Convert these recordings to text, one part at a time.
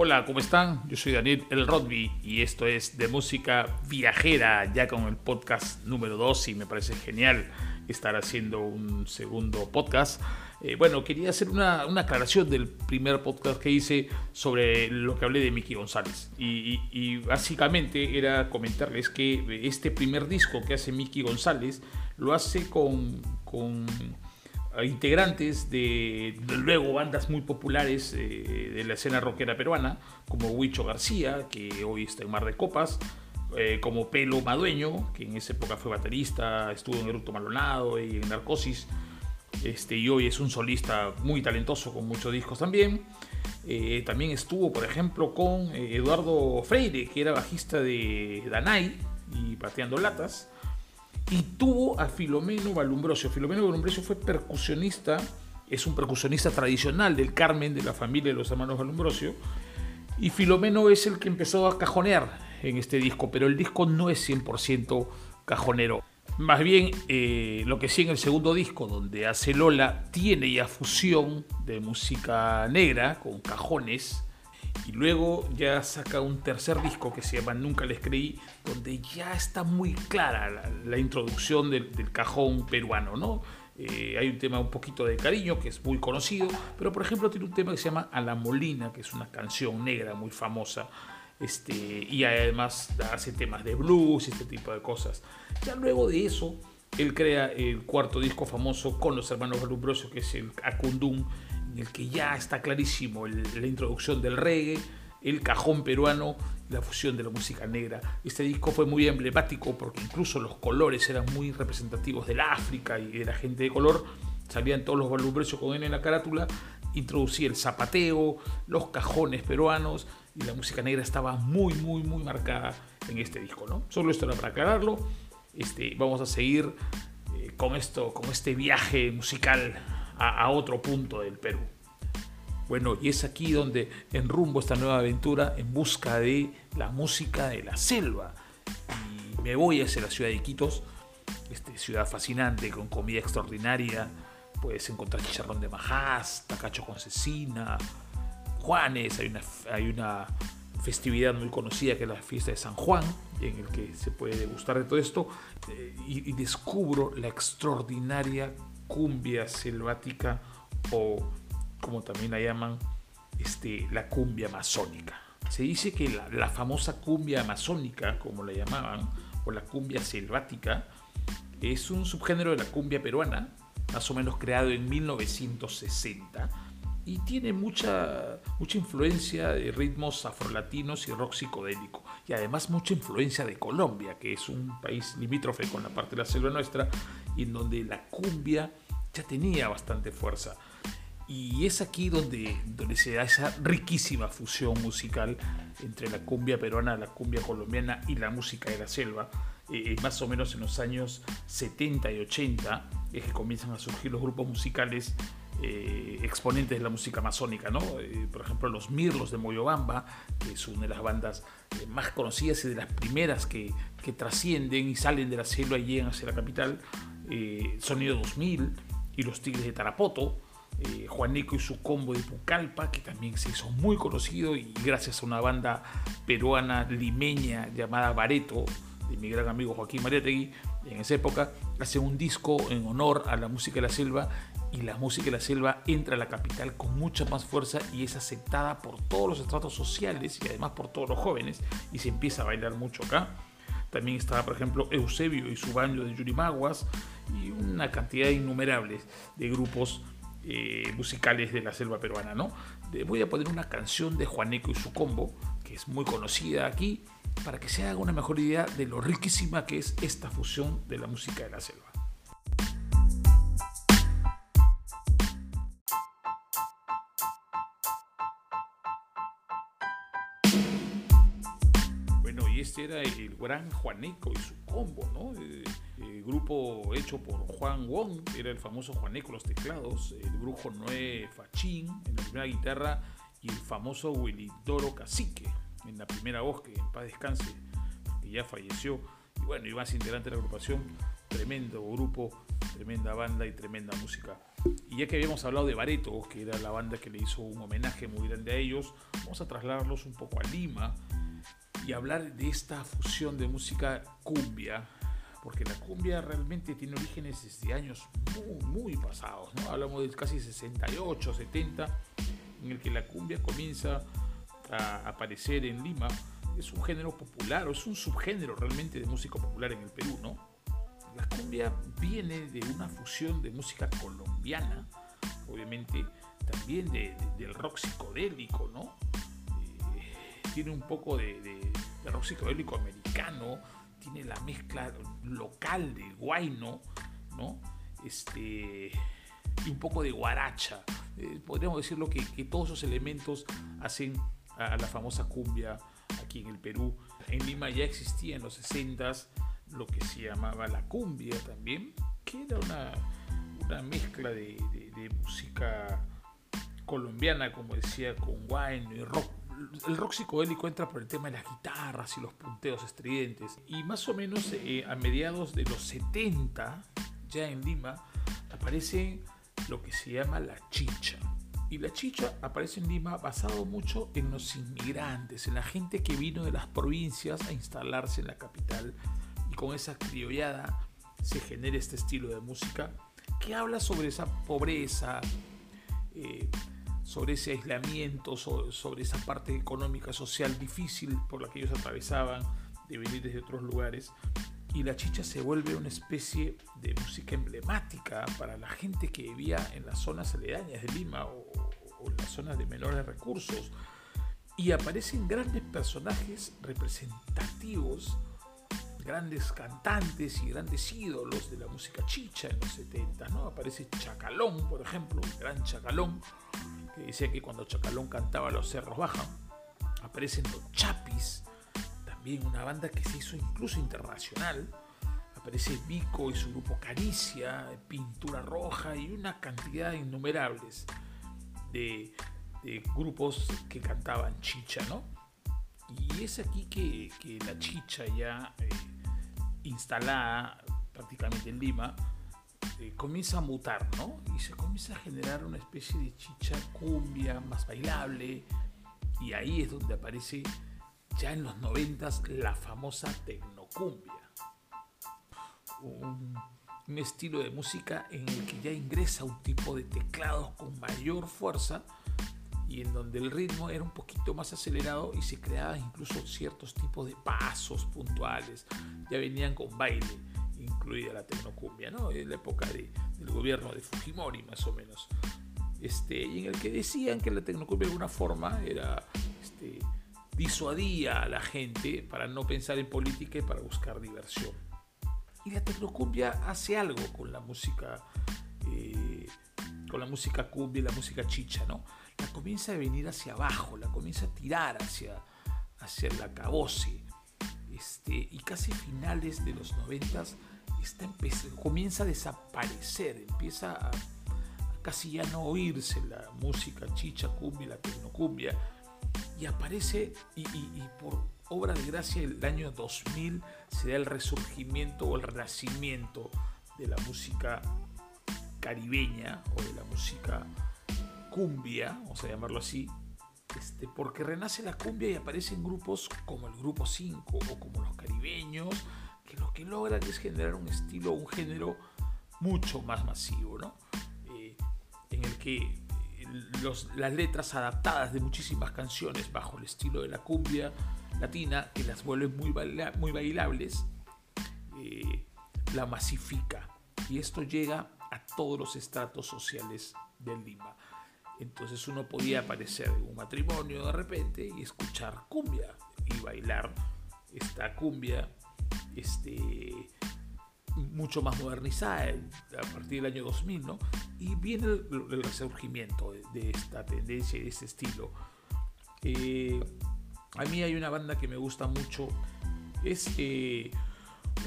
Hola, ¿cómo están? Yo soy Daniel El Rodby y esto es de música viajera, ya con el podcast número 2 y me parece genial estar haciendo un segundo podcast. Eh, bueno, quería hacer una, aclaración del primer podcast que hice sobre lo que hablé de Mickey González. Y, básicamente era comentarles que este primer disco que hace Mickey González lo hace con, con integrantes de, luego bandas muy populares eh, de la escena rockera peruana, como Huicho García, que hoy está en Mar de Copas, eh, como Pelo Madueño, que en esa época fue baterista, estuvo en Eructo Malonado y en Narcosis, este, y hoy es un solista muy talentoso con muchos discos también. Eh, también estuvo, por ejemplo, con Eduardo Freire, que era bajista de Danai y Pateando Latas y tuvo a Filomeno Balumbrosio. Filomeno Balumbrosio fue percusionista, es un percusionista tradicional del Carmen, de la familia de los hermanos Balumbrosio, y Filomeno es el que empezó a cajonear en este disco, pero el disco no es 100% cajonero. Más bien, eh, lo que sí en el segundo disco, donde hace Lola, tiene ya fusión de música negra con cajones, y luego ya saca un tercer disco que se llama Nunca les creí, donde ya está muy clara la, introducción del, cajón peruano, ¿no? Eh, hay un tema un poquito de cariño que es muy conocido, pero por ejemplo tiene un tema que se llama A la Molina, que es una canción negra muy famosa. Este, y además hace temas de blues y este tipo de cosas. Ya luego de eso, él crea el cuarto disco famoso con los hermanos Balumbrosio, que es el Acundum, el que ya está clarísimo la introducción del reggae, el cajón peruano la fusión de la música negra. Este disco fue muy emblemático porque incluso los colores eran muy representativos del África y de la gente de color. Salían todos los balumbrecios con él en la carátula. Introducía el zapateo, los cajones peruanos y la música negra estaba muy, muy, muy marcada en este disco. ¿no? Solo esto era para aclararlo. Este, vamos a seguir eh, con, esto, con este viaje musical a, otro punto del Perú. Bueno, y es aquí donde enrumbo esta nueva aventura en busca de la música de la selva. Y me voy hacia la ciudad de Iquitos, este, ciudad fascinante, con comida extraordinaria. Puedes encontrar chicharrón de majás, tacacho con cecina, Juanes, hay una, hay una festividad muy conocida que es la fiesta de San Juan, en el que se puede degustar de todo esto, eh, y, y descubro la extraordinaria cumbia selvática o como también la llaman este, la cumbia amazónica. Se dice que la, famosa cumbia amazónica, como la llamaban, o la cumbia selvática, es un subgénero de la cumbia peruana, más o menos creado en 1960, y tiene mucha, mucha influencia de ritmos afrolatinos y rock psicodélico, y además mucha influencia de Colombia, que es un país limítrofe con la parte de la selva nuestra, y en donde la cumbia ya tenía bastante fuerza. Y es aquí donde, donde se da esa riquísima fusión musical entre la cumbia peruana, la cumbia colombiana y la música de la selva. Eh, más o menos en los años 70 y 80 es que comienzan a surgir los grupos musicales eh, exponentes de la música amazónica, ¿no? Eh, por ejemplo, los Mirlos de Moyobamba, que es una de las bandas más conocidas y de las primeras que, que, trascienden y salen de la selva y llegan hacia la capital. Sonido 2000 y los Tigres de Tarapoto, eh, Juaneco y su combo de Pucallpa, que también se hizo muy conocido y gracias a una banda peruana limeña llamada Bareto, de mi gran amigo Joaquín Mariategui, en esa época, hace un disco en honor a la música de la selva y la música de la selva entra a la capital con mucha más fuerza y es aceptada por todos los estratos sociales y además por todos los jóvenes y se empieza a bailar mucho acá. También estaba, por ejemplo, Eusebio y su baño de Yurimaguas y una cantidad innumerable de grupos eh, musicales de la selva peruana, ¿no? voy a poner una canción de Juaneco y su combo, que es muy conocida aquí, para que se haga una mejor idea de lo riquísima que es esta fusión de la música de la selva. Era el gran Juaneco y su combo, ¿no? Eh, el grupo hecho por Juan Wong, era el famoso Juaneco los teclados, el grupo Noé Fachín en la primera guitarra y el famoso Willy Doro Cacique en la primera voz, que en paz descanse, que ya falleció. Y bueno, y más integrante de la agrupación, tremendo grupo, tremenda banda y tremenda música. Y ya que habíamos hablado de Bareto, que era la banda que le hizo un homenaje muy grande a ellos, vamos a trasladarlos un poco a Lima y hablar de esta fusión de música cumbia, porque la cumbia realmente tiene orígenes desde años muy, muy pasados, ¿no? Hablamos de casi 68, 70, en el que la cumbia comienza a aparecer en Lima. Es un género popular, o es un subgénero realmente de música popular en el Perú, ¿no? La cumbia viene de una fusión de música colombiana, obviamente también del rock psicodélico, ¿no? Eh, tiene un poco de, rock psicodélico americano, tiene la mezcla local de guayno, ¿no? Este, y un poco de guaracha. Eh, podríamos decirlo que, todos esos elementos hacen a la famosa cumbia aquí en el Perú. En Lima ya existía en los 60s lo que se llamaba la cumbia también, que era una, una mezcla de, música colombiana, como decía, con wine y rock. El rock psicodélico entra por el tema de las guitarras y los punteos estridentes. Y más o menos eh, a mediados de los 70, ya en Lima, aparece lo que se llama la chicha. Y la chicha aparece en Lima basado mucho en los inmigrantes, en la gente que vino de las provincias a instalarse en la capital con esa criollada se genera este estilo de música que habla sobre esa pobreza, eh, sobre ese aislamiento, sobre, esa parte económica, social difícil por la que ellos atravesaban de venir desde otros lugares. Y la chicha se vuelve una especie de música emblemática para la gente que vivía en las zonas aledañas de Lima o, en las zonas de menores recursos. Y aparecen grandes personajes representativos grandes cantantes y grandes ídolos de la música chicha en los 70, ¿no? Aparece Chacalón, por ejemplo, el gran Chacalón, que decía que cuando Chacalón cantaba los cerros bajan. Aparecen los Chapis, también una banda que se hizo incluso internacional. Aparece Vico y su grupo Caricia, Pintura Roja y una cantidad innumerables de, grupos que cantaban chicha, ¿no? Y es aquí que, la chicha ya eh, instalada prácticamente en Lima, comienza a mutar, ¿no? Y se comienza a generar una especie de chicha cumbia más bailable. Y ahí es donde aparece ya en los noventas la famosa tecnocumbia. Un, un estilo de música en el que ya ingresa un tipo de teclados con mayor fuerza y en donde el ritmo era un poquito más acelerado y se creaban incluso ciertos tipos de pasos puntuales. Ya venían con baile, incluida la tecnocumbia, ¿no? En la época del gobierno de Fujimori, más o menos. Este, y en el que decían que la tecnocumbia de alguna forma era este, disuadía a la gente para no pensar en política y para buscar diversión. Y la tecnocumbia hace algo con la música, eh, con la música cumbia y la música chicha, ¿no? la comienza a venir hacia abajo, la comienza a tirar hacia, hacia el acabose. Este, y casi finales de los noventas está comienza a desaparecer, empieza a, casi ya no oírse la música chicha, cumbia, la tecnocumbia, y aparece, y, por obra de gracia, el año 2000 se da el resurgimiento o el renacimiento de la música caribeña o de la música cumbia, vamos a llamarlo así, este, porque renace la cumbia y aparecen grupos como el Grupo 5 o como los caribeños, que lo que logran es generar un estilo, un género mucho más masivo, ¿no? Eh, en el que eh, las letras adaptadas de muchísimas canciones bajo el estilo de la cumbia latina, que las vuelve muy, muy bailables, eh, la masifica. Y esto llega a todos los estratos sociales del Lima. Entonces uno podía aparecer en un matrimonio de repente y escuchar cumbia y bailar esta cumbia este, mucho más modernizada a partir del año 2000, ¿no? Y viene el, resurgimiento de, esta tendencia y de este estilo. Eh, a mí hay una banda que me gusta mucho, es eh,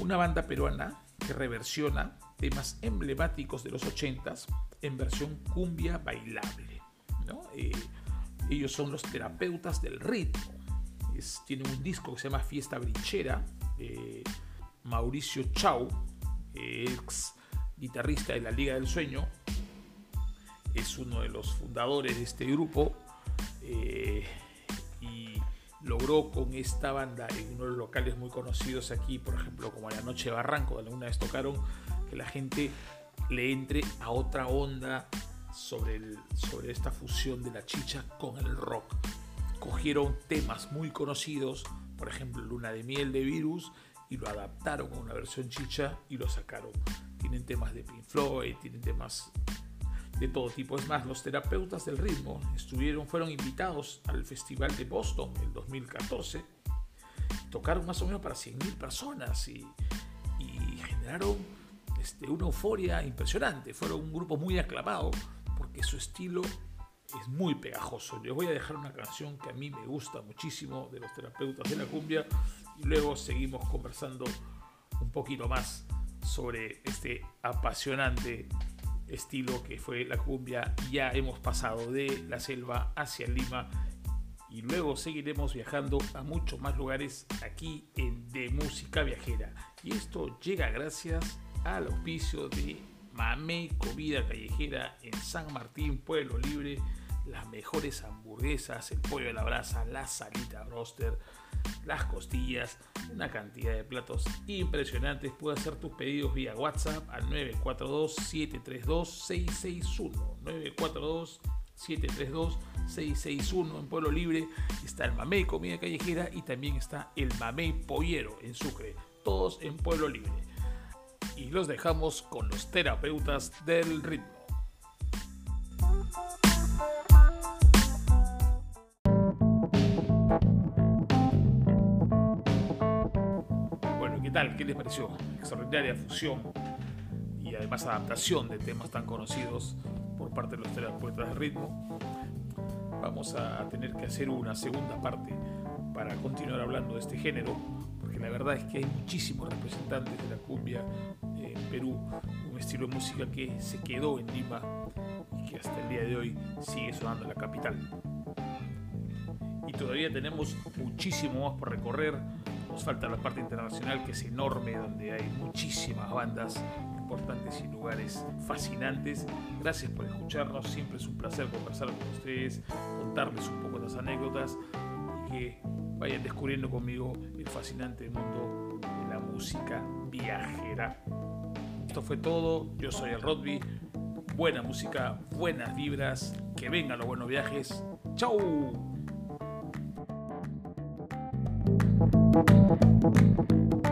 una banda peruana que reversiona temas emblemáticos de los 80s en versión cumbia bailable. Eh, ellos son los terapeutas del ritmo. tienen un disco que se llama Fiesta Mauricio Chau ex guitarrista de la Liga del Sueño, es uno de los fundadores de este grupo eh, y logró con esta banda en uno de los locales muy conocidos aquí, por ejemplo como la Noche Barranco, donde alguna vez tocaron, que la gente le entre a otra onda sobre, sobre esta fusión de la chicha con el rock. Cogieron temas muy conocidos, por ejemplo Luna de Miel de Virus, y lo adaptaron a una versión chicha y lo sacaron. Tienen temas de Pink Floyd, tienen temas de todo tipo. Es más, los terapeutas del ritmo estuvieron, fueron invitados al Festival de Boston el 2014. Tocaron más o menos para 100.000 personas y, generaron este, una euforia impresionante. Fueron un grupo muy aclamado porque su estilo es muy pegajoso. Les voy a dejar una canción que a mí me gusta muchísimo de los terapeutas de la cumbia y luego seguimos conversando un poquito más sobre este apasionante estilo que fue la cumbia. Ya hemos pasado de la selva hacia Lima y luego seguiremos viajando a muchos más lugares aquí en De Música Viajera. Y esto llega gracias al auspicio de Mamey Comida Callejera en San Martín, Pueblo Libre. Las mejores hamburguesas, el pollo de la brasa, la salita roster las costillas, una cantidad de platos impresionantes. Puedes hacer tus pedidos vía WhatsApp al 942-732-661. 942-732-661 en Pueblo Libre. Está el Mamey Comida Callejera y también está el Mamey Pollero en Sucre. Todos en Pueblo Libre. Y los dejamos con los terapeutas del ritmo. ¿Qué les pareció? Extraordinaria fusión y además adaptación de temas tan conocidos por parte de los terapeutas de ritmo. Vamos a tener que hacer una segunda parte para continuar hablando de este género, porque la verdad es que hay muchísimos representantes de la cumbia en Perú, un estilo de música que se quedó en Lima y que hasta el día de hoy sigue sonando en la capital. Y todavía tenemos muchísimo más por recorrer nos falta la parte internacional que es enorme, donde hay muchísimas bandas importantes y lugares fascinantes. Gracias por escucharnos, siempre es un placer conversar con ustedes, contarles un poco las anécdotas y que vayan descubriendo conmigo el fascinante mundo de la música viajera. Esto fue todo, yo soy el Rodby, buena música, buenas vibras, que vengan los buenos viajes. ¡Chau! Thank you.